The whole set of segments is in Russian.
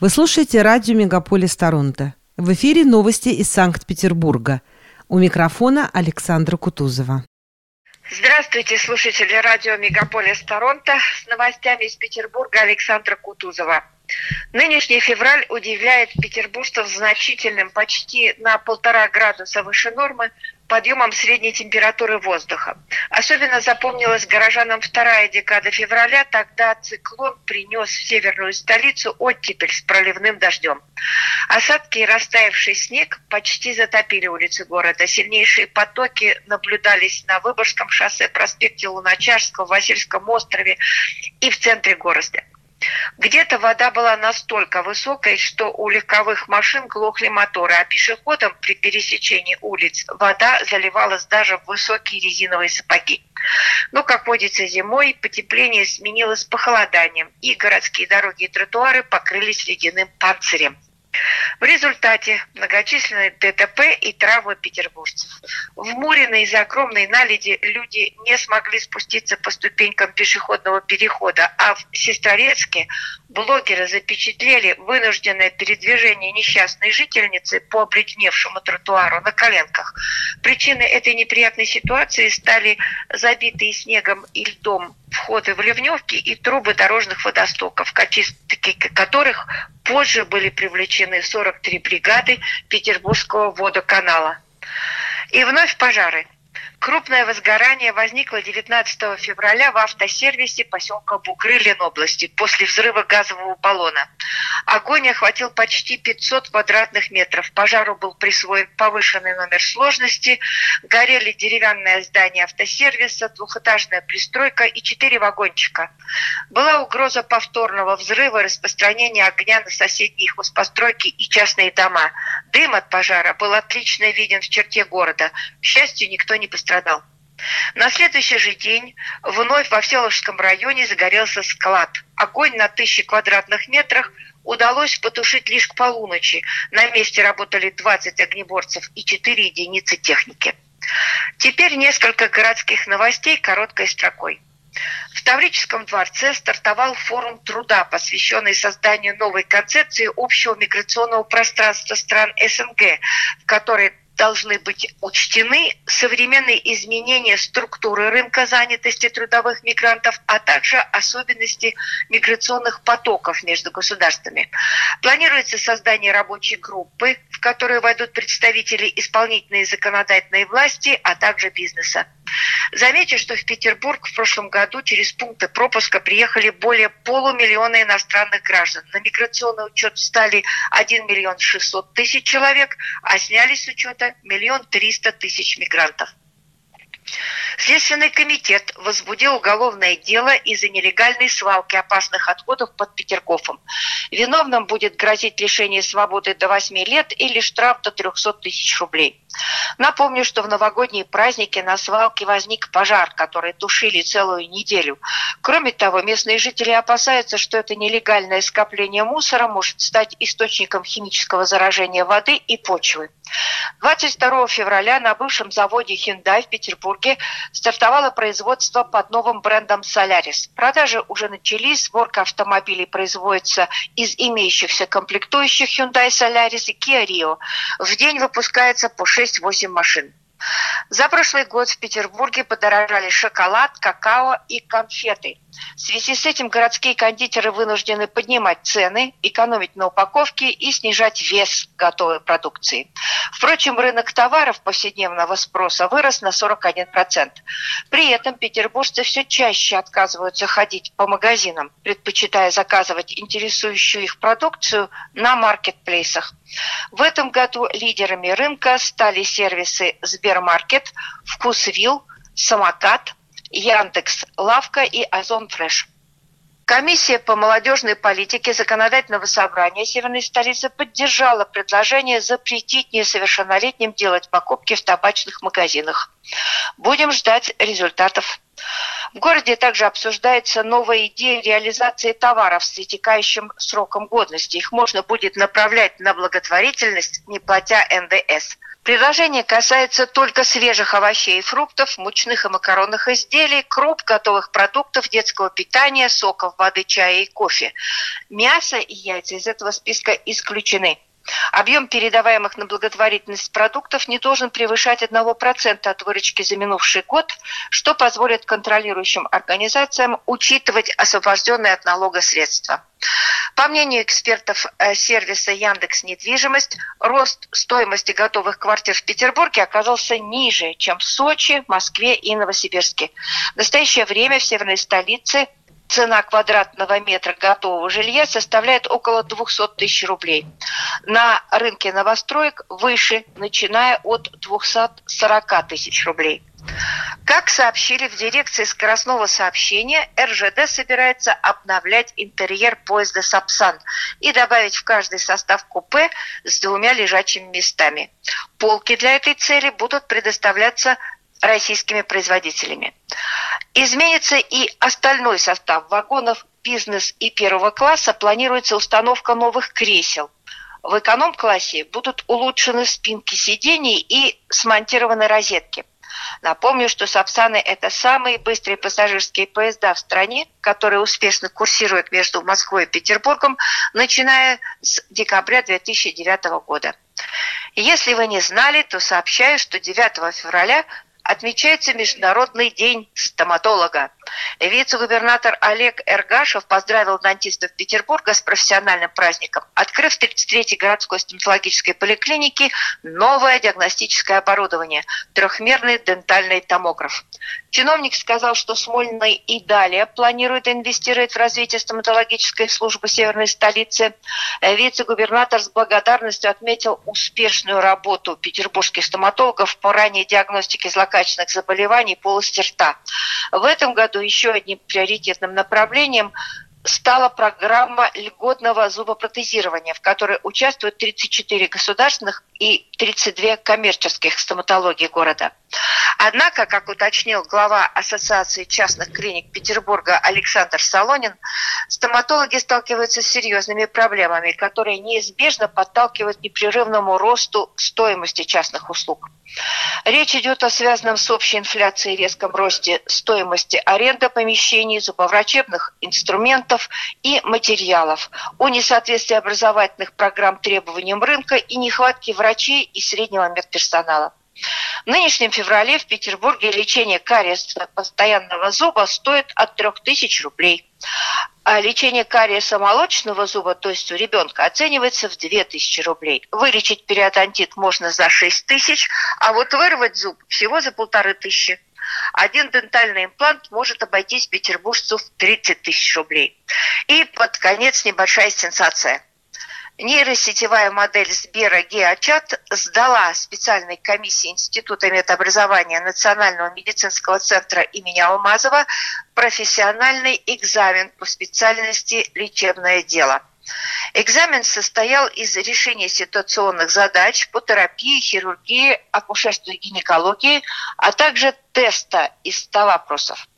Вы слушаете радио «Мегаполис Торонто». В эфире новости из Санкт-Петербурга. У микрофона Александра Кутузова. Здравствуйте, слушатели радио «Мегаполис Торонто». С новостями из Петербурга Александра Кутузова. Нынешний февраль удивляет петербуржцев значительным, почти на полтора градуса выше нормы, подъемом средней температуры воздуха. Особенно запомнилась горожанам вторая декада февраля, тогда циклон принес в северную столицу оттепель с проливным дождем. Осадки и растаявший снег почти затопили улицы города. Сильнейшие потоки наблюдались на Выборгском шоссе, проспекте Луначарского, Васильском острове и в центре города. Где-то вода была настолько высокой, что у легковых машин глохли моторы, а пешеходам при пересечении улиц вода заливалась даже в высокие резиновые сапоги. Но, как водится зимой, потепление сменилось похолоданием, и городские дороги и тротуары покрылись ледяным панцирем. В результате многочисленные ДТП и травмы петербуржцев. В Мурино из-за огромной наледи люди не смогли спуститься по ступенькам пешеходного перехода, а в Сестрорецке блогеры запечатлели вынужденное передвижение несчастной жительницы по обледеневшему тротуару на коленках. Причиной этой неприятной ситуации стали забитые снегом и льдом входы в ливневки и трубы дорожных водостоков, очистки которых позже были привлечены 43 бригады Петербургского водоканала. И вновь пожары – Крупное возгорание возникло 19 февраля в автосервисе поселка Бугры Ленобласти после взрыва газового баллона. Огонь охватил почти 500 квадратных метров. Пожару был присвоен повышенный номер сложности. Горели деревянное здание автосервиса, двухэтажная пристройка и четыре вагончика. Была угроза повторного взрыва, распространения огня на соседние хозпостройки и частные дома. Дым от пожара был отлично виден в черте города. К счастью, никто не пострадал пострадал. На следующий же день вновь во Всеволожском районе загорелся склад. Огонь на тысячи квадратных метрах удалось потушить лишь к полуночи. На месте работали 20 огнеборцев и 4 единицы техники. Теперь несколько городских новостей короткой строкой. В Таврическом дворце стартовал форум труда, посвященный созданию новой концепции общего миграционного пространства стран СНГ, в которой должны быть учтены современные изменения структуры рынка занятости трудовых мигрантов, а также особенности миграционных потоков между государствами. Планируется создание рабочей группы, в которую войдут представители исполнительной и законодательной власти, а также бизнеса. Замечу, что в Петербург в прошлом году через пункты пропуска приехали более полумиллиона иностранных граждан. На миграционный учет стали 1 миллион 600 тысяч человек, а сняли с учета миллион триста тысяч мигрантов. Следственный комитет возбудил уголовное дело из-за нелегальной свалки опасных отходов под Петергофом. Виновным будет грозить лишение свободы до 8 лет или штраф до 300 тысяч рублей. Напомню, что в новогодние праздники на свалке возник пожар, который тушили целую неделю. Кроме того, местные жители опасаются, что это нелегальное скопление мусора может стать источником химического заражения воды и почвы. 22 февраля на бывшем заводе Hyundai в Петербурге стартовало производство под новым брендом Solaris. Продажи уже начались, сборка автомобилей производится из имеющихся комплектующих Hyundai Solaris и Kia Rio. В день выпускается по 6-8 машин. За прошлый год в Петербурге подорожали шоколад, какао и конфеты. В связи с этим городские кондитеры вынуждены поднимать цены, экономить на упаковке и снижать вес готовой продукции. Впрочем, рынок товаров повседневного спроса вырос на 41%. При этом петербуржцы все чаще отказываются ходить по магазинам, предпочитая заказывать интересующую их продукцию на маркетплейсах. В этом году лидерами рынка стали сервисы Сбермаркет, Вкусвилл, Самокат, Яндекс, Лавка и Озон Фреш. Комиссия по молодежной политике законодательного собрания Северной столицы поддержала предложение запретить несовершеннолетним делать покупки в табачных магазинах. Будем ждать результатов. В городе также обсуждается новая идея реализации товаров с истекающим сроком годности. Их можно будет направлять на благотворительность, не платя НДС. Предложение касается только свежих овощей и фруктов, мучных и макаронных изделий, круп, готовых продуктов, детского питания, соков, воды, чая и кофе. Мясо и яйца из этого списка исключены. Объем передаваемых на благотворительность продуктов не должен превышать 1% от выручки за минувший год, что позволит контролирующим организациям учитывать освобожденные от налога средства. По мнению экспертов э, сервиса Яндекс Недвижимость, рост стоимости готовых квартир в Петербурге оказался ниже, чем в Сочи, Москве и Новосибирске. В настоящее время в северной столице цена квадратного метра готового жилья составляет около 200 тысяч рублей. На рынке новостроек выше, начиная от 240 тысяч рублей. Как сообщили в дирекции скоростного сообщения, РЖД собирается обновлять интерьер поезда «Сапсан» и добавить в каждый состав купе с двумя лежачими местами. Полки для этой цели будут предоставляться российскими производителями. Изменится и остальной состав вагонов бизнес и первого класса. Планируется установка новых кресел. В эконом-классе будут улучшены спинки сидений и смонтированы розетки. Напомню, что Сапсаны – это самые быстрые пассажирские поезда в стране, которые успешно курсируют между Москвой и Петербургом, начиная с декабря 2009 года. Если вы не знали, то сообщаю, что 9 февраля отмечается Международный день стоматолога. Вице-губернатор Олег Эргашев поздравил дантистов Петербурга с профессиональным праздником, открыв в 33-й городской стоматологической поликлинике новое диагностическое оборудование – трехмерный дентальный томограф. Чиновник сказал, что Смольный и далее планирует инвестировать в развитие стоматологической службы северной столицы. Вице-губернатор с благодарностью отметил успешную работу петербургских стоматологов по ранней диагностике злокачественных заболеваний полости рта. В этом году еще одним приоритетным направлением стала программа льготного зубопротезирования, в которой участвуют 34 государственных и 32 коммерческих стоматологии города. Однако, как уточнил глава Ассоциации частных клиник Петербурга Александр Солонин, стоматологи сталкиваются с серьезными проблемами, которые неизбежно подталкивают к непрерывному росту стоимости частных услуг. Речь идет о связанном с общей инфляцией резком росте стоимости аренды помещений, зубоврачебных инструментов и материалов, о несоответствии образовательных программ требованиям рынка и нехватке врачей и среднего медперсонала. В нынешнем феврале в Петербурге лечение кариеса постоянного зуба стоит от 3000 рублей. А лечение кариеса молочного зуба, то есть у ребенка, оценивается в 2000 рублей. Вылечить периодонтит можно за 6 тысяч, а вот вырвать зуб всего за полторы тысячи. Один дентальный имплант может обойтись петербуржцу в 30 тысяч рублей. И под конец небольшая сенсация – Нейросетевая модель Сбера Геочат сдала специальной комиссии Института медобразования Национального медицинского центра имени Алмазова профессиональный экзамен по специальности «Лечебное дело». Экзамен состоял из решения ситуационных задач по терапии, хирургии, акушерству и гинекологии, а также теста из 100 вопросов.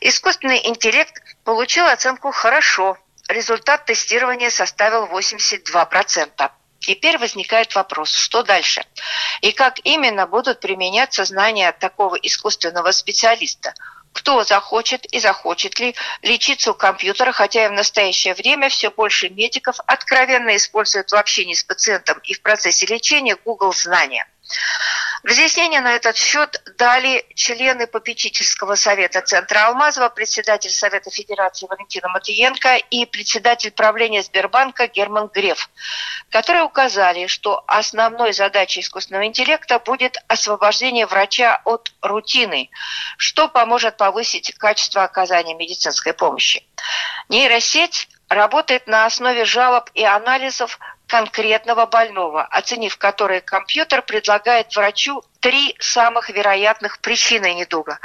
Искусственный интеллект получил оценку «хорошо», результат тестирования составил 82%. Теперь возникает вопрос, что дальше? И как именно будут применяться знания такого искусственного специалиста? Кто захочет и захочет ли лечиться у компьютера, хотя и в настоящее время все больше медиков откровенно используют в общении с пациентом и в процессе лечения Google знания. Разъяснения на этот счет дали члены попечительского совета Центра Алмазова, председатель Совета Федерации Валентина Матвиенко и председатель правления Сбербанка Герман Греф, которые указали, что основной задачей искусственного интеллекта будет освобождение врача от рутины, что поможет повысить качество оказания медицинской помощи. Нейросеть работает на основе жалоб и анализов конкретного больного, оценив которые компьютер предлагает врачу три самых вероятных причины недуга.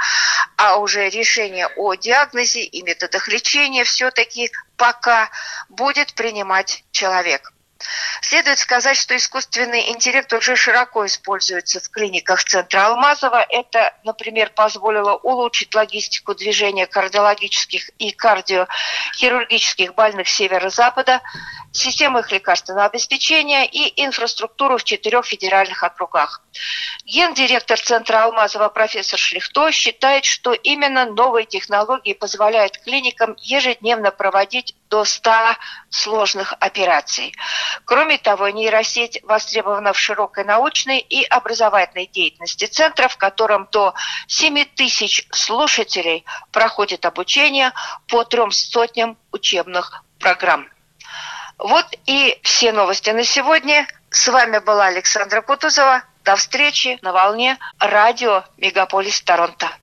А уже решение о диагнозе и методах лечения все-таки пока будет принимать человек. Следует сказать, что искусственный интеллект уже широко используется в клиниках Центра Алмазова. Это, например, позволило улучшить логистику движения кардиологических и кардиохирургических больных Северо-Запада. систему их лекарственного обеспечения и инфраструктуру в четырех федеральных округах. Гендиректор Центра Алмазова профессор Шлихто считает, что именно новые технологии позволяют клиникам ежедневно проводить до 100 сложных операций. Кроме того, нейросеть востребована в широкой научной и образовательной деятельности центра, в котором до 7 тысяч слушателей проходит обучение по трем сотням учебных программ. Вот и все новости на сегодня. С вами была Александра Кутузова. До встречи на волне радио «Мегаполис Торонто».